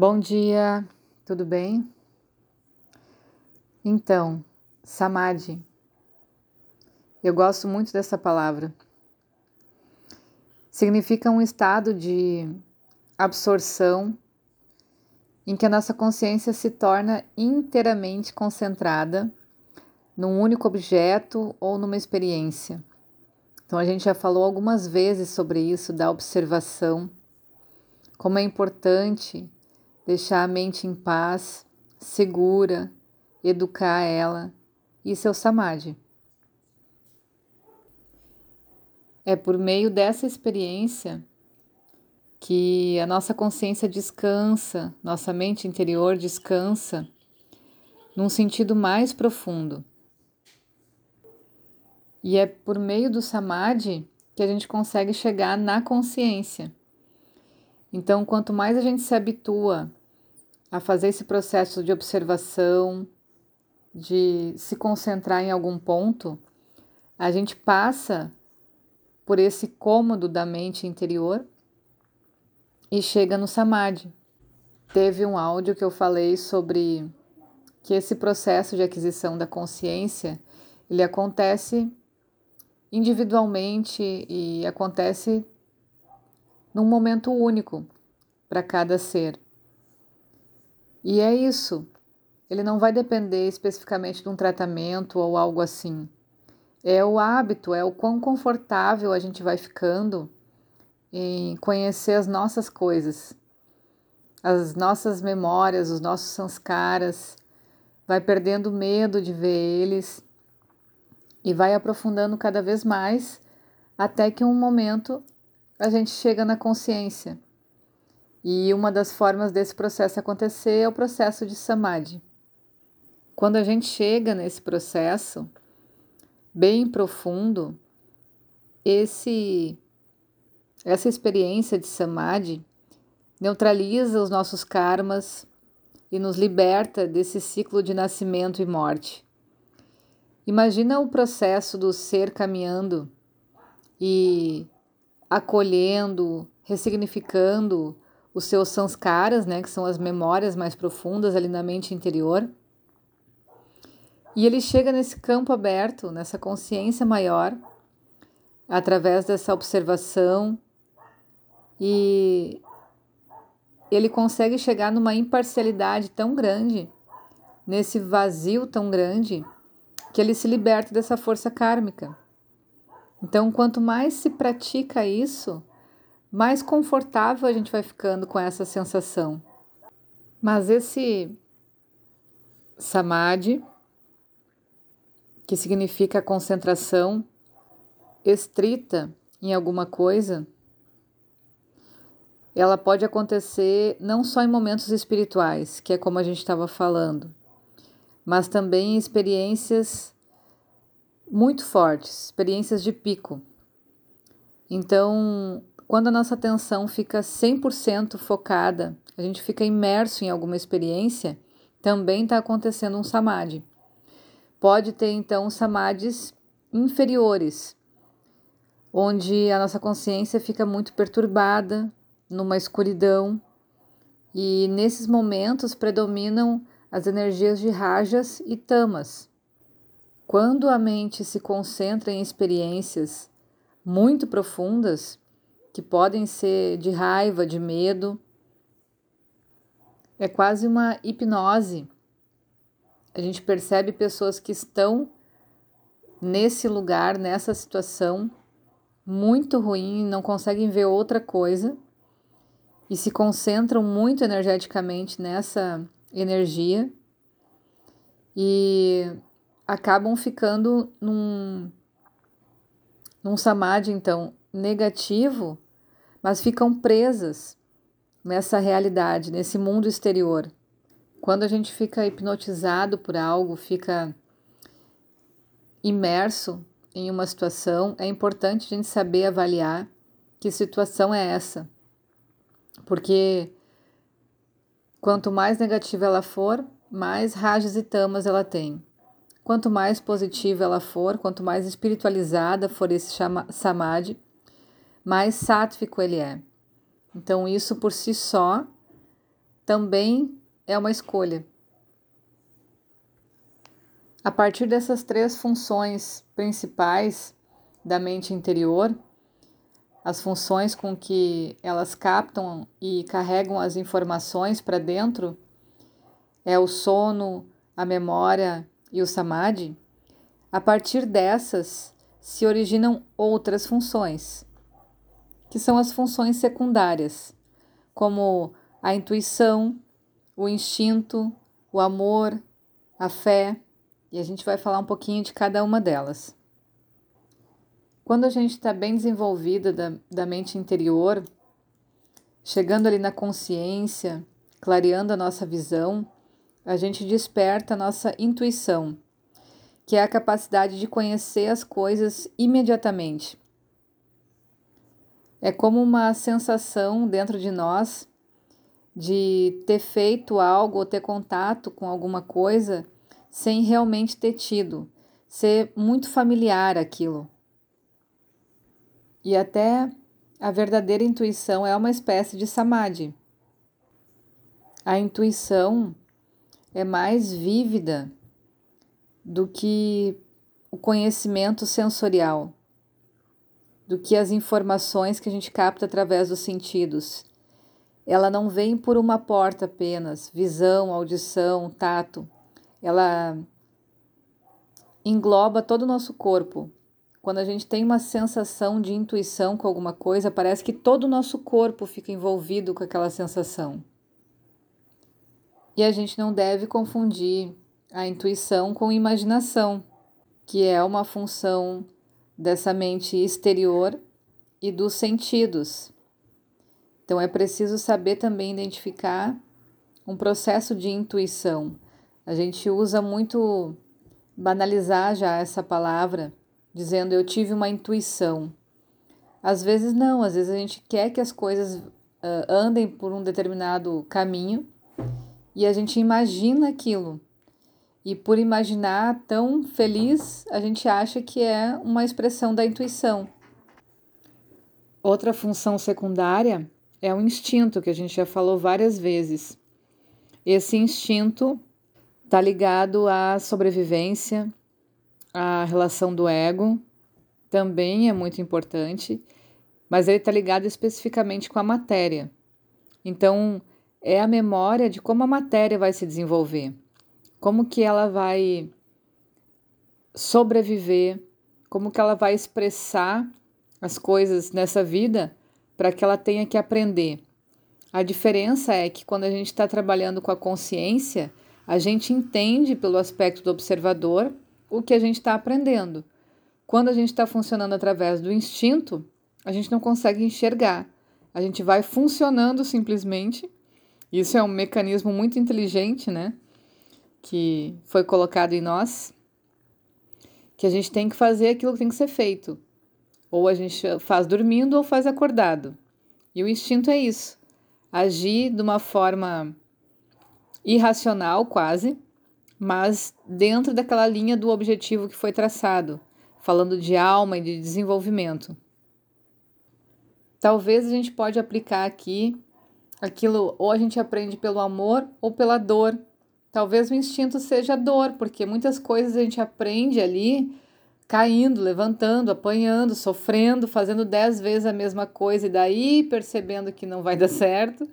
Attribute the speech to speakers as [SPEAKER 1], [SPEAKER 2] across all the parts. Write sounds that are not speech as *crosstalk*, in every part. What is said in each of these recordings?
[SPEAKER 1] Bom dia, tudo bem? Então, Samadhi. Eu gosto muito dessa palavra. Significa um estado de absorção em que a nossa consciência se torna inteiramente concentrada num único objeto ou numa experiência. Então, a gente já falou algumas vezes sobre isso, da observação, como é importante deixar a mente em paz, segura, educar ela. Isso é o samadhi. É por meio dessa experiência que a nossa consciência descansa, nossa mente interior descansa num sentido mais profundo. E é por meio do samadhi que a gente consegue chegar na consciência. Então, quanto mais a gente se habitua a fazer esse processo de observação, de se concentrar em algum ponto, a gente passa por esse cômodo da mente interior e chega no samadhi. Teve um áudio que eu falei sobre que esse processo de aquisição da consciência, ele acontece individualmente e acontece num momento único para cada ser. E é isso. Ele não vai depender especificamente de um tratamento ou algo assim. É o hábito, é o quão confortável a gente vai ficando em conhecer as nossas coisas, as nossas memórias, os nossos sanskaras, vai perdendo medo de ver eles e vai aprofundando cada vez mais até que um momento a gente chega na consciência e uma das formas desse processo acontecer é o processo de samadhi. Quando a gente chega nesse processo bem profundo, esse essa experiência de samadhi neutraliza os nossos karmas e nos liberta desse ciclo de nascimento e morte. Imagina o processo do ser caminhando e acolhendo, ressignificando os seus sanskaras, né, que são as memórias mais profundas ali na mente interior. E ele chega nesse campo aberto, nessa consciência maior, através dessa observação, e ele consegue chegar numa imparcialidade tão grande, nesse vazio tão grande, que ele se liberta dessa força kármica. Então, quanto mais se pratica isso, mais confortável a gente vai ficando com essa sensação. Mas esse samadhi, que significa concentração estrita em alguma coisa, ela pode acontecer não só em momentos espirituais, que é como a gente estava falando, mas também em experiências muito fortes, experiências de pico. Então, quando a nossa atenção fica 100% focada, a gente fica imerso em alguma experiência, também está acontecendo um samadhi. Pode ter então samadhis inferiores, onde a nossa consciência fica muito perturbada, numa escuridão, e nesses momentos predominam as energias de rajas e tamas. Quando a mente se concentra em experiências muito profundas, que podem ser de raiva, de medo. É quase uma hipnose. A gente percebe pessoas que estão nesse lugar, nessa situação muito ruim, não conseguem ver outra coisa e se concentram muito energeticamente nessa energia e acabam ficando num, num samadhi, então, negativo, mas ficam presas nessa realidade, nesse mundo exterior. Quando a gente fica hipnotizado por algo, fica imerso em uma situação, é importante a gente saber avaliar que situação é essa. Porque quanto mais negativa ela for, mais rajas e tamas ela tem. Quanto mais positiva ela for, quanto mais espiritualizada for esse samadhi, mais sátvico ele é. Então, isso por si só também é uma escolha. A partir dessas três funções principais da mente interior, as funções com que elas captam e carregam as informações para dentro, é o sono, a memória e o samadhi. A partir dessas se originam outras funções, que são as funções secundárias, como a intuição, o instinto, o amor, a fé e a gente vai falar um pouquinho de cada uma delas. Quando a gente está bem desenvolvida da, da mente interior, chegando ali na consciência, clareando a nossa visão, a gente desperta a nossa intuição, que é a capacidade de conhecer as coisas imediatamente. É como uma sensação dentro de nós de ter feito algo ou ter contato com alguma coisa sem realmente ter tido, ser muito familiar aquilo. E até a verdadeira intuição é uma espécie de samadhi. A intuição é mais vívida do que o conhecimento sensorial, do que as informações que a gente capta através dos sentidos. Ela não vem por uma porta apenas, visão, audição, tato ela engloba todo o nosso corpo. Quando a gente tem uma sensação de intuição com alguma coisa, parece que todo o nosso corpo fica envolvido com aquela sensação. E a gente não deve confundir a intuição com imaginação, que é uma função dessa mente exterior e dos sentidos. Então é preciso saber também identificar um processo de intuição a gente usa muito banalizar já essa palavra, dizendo eu tive uma intuição. Às vezes não, às vezes a gente quer que as coisas uh, andem por um determinado caminho e a gente imagina aquilo. E por imaginar tão feliz, a gente acha que é uma expressão da intuição. Outra função secundária é o instinto, que a gente já falou várias vezes. Esse instinto Está ligado à sobrevivência, à relação do ego, também é muito importante, mas ele está ligado especificamente com a matéria. Então, é a memória de como a matéria vai se desenvolver, como que ela vai sobreviver, como que ela vai expressar as coisas nessa vida para que ela tenha que aprender. A diferença é que quando a gente está trabalhando com a consciência, a gente entende pelo aspecto do observador o que a gente está aprendendo. Quando a gente está funcionando através do instinto, a gente não consegue enxergar. A gente vai funcionando simplesmente. Isso é um mecanismo muito inteligente, né? Que foi colocado em nós. Que a gente tem que fazer aquilo que tem que ser feito. Ou a gente faz dormindo ou faz acordado. E o instinto é isso. Agir de uma forma irracional quase, mas dentro daquela linha do objetivo que foi traçado, falando de alma e de desenvolvimento. Talvez a gente pode aplicar aqui aquilo ou a gente aprende pelo amor ou pela dor. Talvez o instinto seja dor, porque muitas coisas a gente aprende ali caindo, levantando, apanhando, sofrendo, fazendo dez vezes a mesma coisa e daí percebendo que não vai dar certo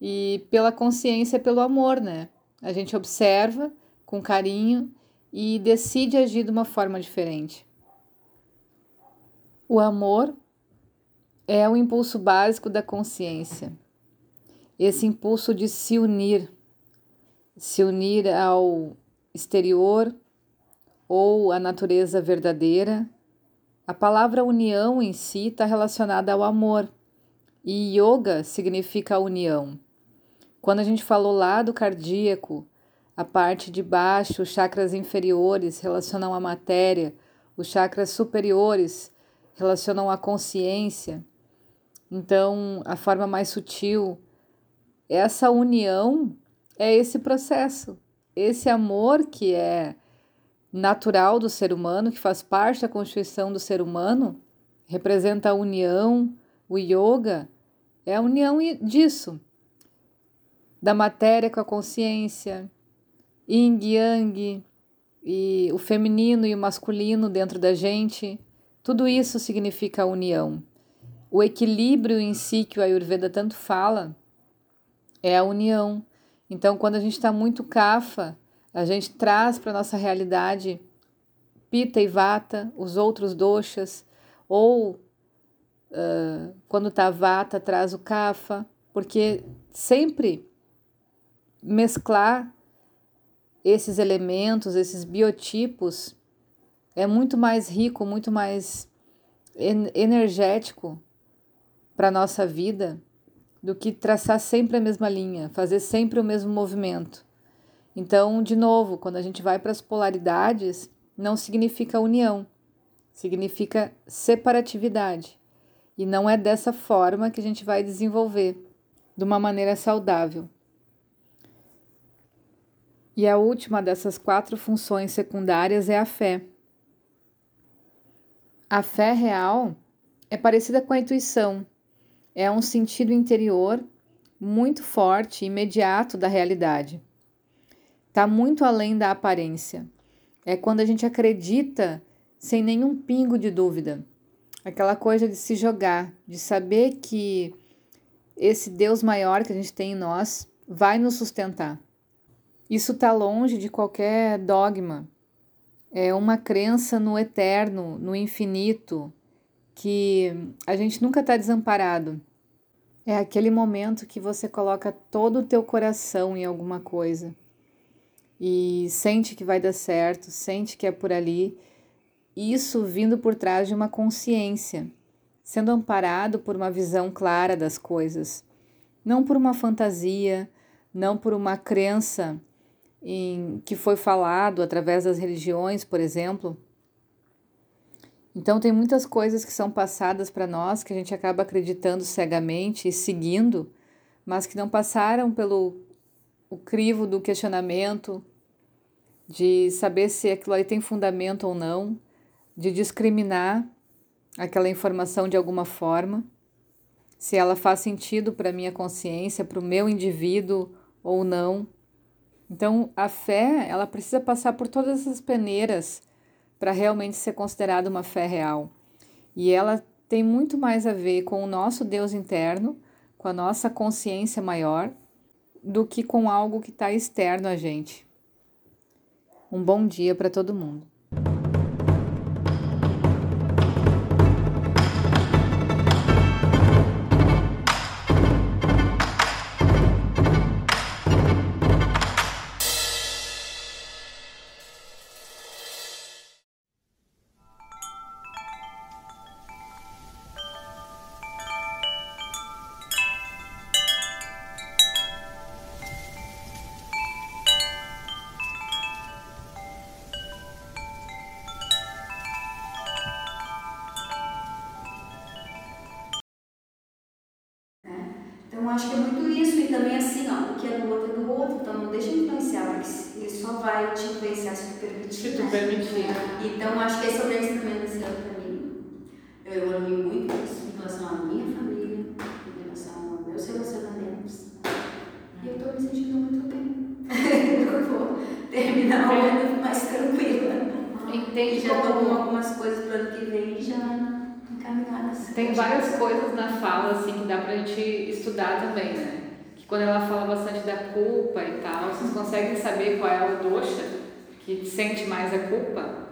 [SPEAKER 1] e pela consciência, pelo amor, né? A gente observa com carinho e decide agir de uma forma diferente. O amor é o impulso básico da consciência. Esse impulso de se unir, se unir ao exterior ou à natureza verdadeira. A palavra união em si está relacionada ao amor, e yoga significa união. Quando a gente falou lá do cardíaco, a parte de baixo, os chakras inferiores relacionam à matéria, os chakras superiores relacionam à consciência. Então, a forma mais sutil, essa união é esse processo, esse amor que é natural do ser humano, que faz parte da constituição do ser humano, representa a união, o yoga é a união disso da matéria com a consciência, yin yang e o feminino e o masculino dentro da gente. Tudo isso significa a união. O equilíbrio em si que o Ayurveda tanto fala é a união. Então, quando a gente está muito kafa, a gente traz para a nossa realidade Pita e Vata, os outros doshas, ou uh, quando está Vata, traz o Kapha, porque sempre mesclar esses elementos, esses biotipos, é muito mais rico, muito mais energético para a nossa vida do que traçar sempre a mesma linha, fazer sempre o mesmo movimento. Então, de novo, quando a gente vai para as polaridades, não significa união, significa separatividade. E não é dessa forma que a gente vai desenvolver de uma maneira saudável. E a última dessas quatro funções secundárias é a fé. A fé real é parecida com a intuição, é um sentido interior muito forte imediato da realidade. Está muito além da aparência. É quando a gente acredita sem nenhum pingo de dúvida. Aquela coisa de se jogar, de saber que esse Deus maior que a gente tem em nós vai nos sustentar. Isso está longe de qualquer dogma. É uma crença no eterno, no infinito, que a gente nunca está desamparado. É aquele momento que você coloca todo o teu coração em alguma coisa e sente que vai dar certo, sente que é por ali. Isso vindo por trás de uma consciência, sendo amparado por uma visão clara das coisas, não por uma fantasia, não por uma crença em que foi falado através das religiões, por exemplo. Então tem muitas coisas que são passadas para nós que a gente acaba acreditando cegamente e seguindo, mas que não passaram pelo o crivo do questionamento, de saber se aquilo aí tem fundamento ou não, de discriminar aquela informação de alguma forma, se ela faz sentido para minha consciência, para o meu indivíduo ou não. Então, a fé, ela precisa passar por todas essas peneiras para realmente ser considerada uma fé real. E ela tem muito mais a ver com o nosso Deus interno, com a nossa consciência maior, do que com algo que está externo a gente. Um bom dia para todo mundo.
[SPEAKER 2] Deixa influenciar, porque ele só vai te influenciar se tu permitir.
[SPEAKER 1] Se tu permitir.
[SPEAKER 2] Então acho que esse é o grande ensinamento desse ano para mim. Eu evolui muito isso em relação à minha família, em relação aos meus relacionamentos. E eu estou me sentindo muito bem. *laughs* eu vou terminar o ano mais tranquila.
[SPEAKER 1] Entendi.
[SPEAKER 2] Já estou com algumas coisas para o ano que vem já encaminhadas.
[SPEAKER 1] Tem várias coisas na fala assim que dá pra gente estudar também, né? Quando ela fala bastante da culpa e tal, vocês conseguem saber qual é o dosha que sente mais a culpa?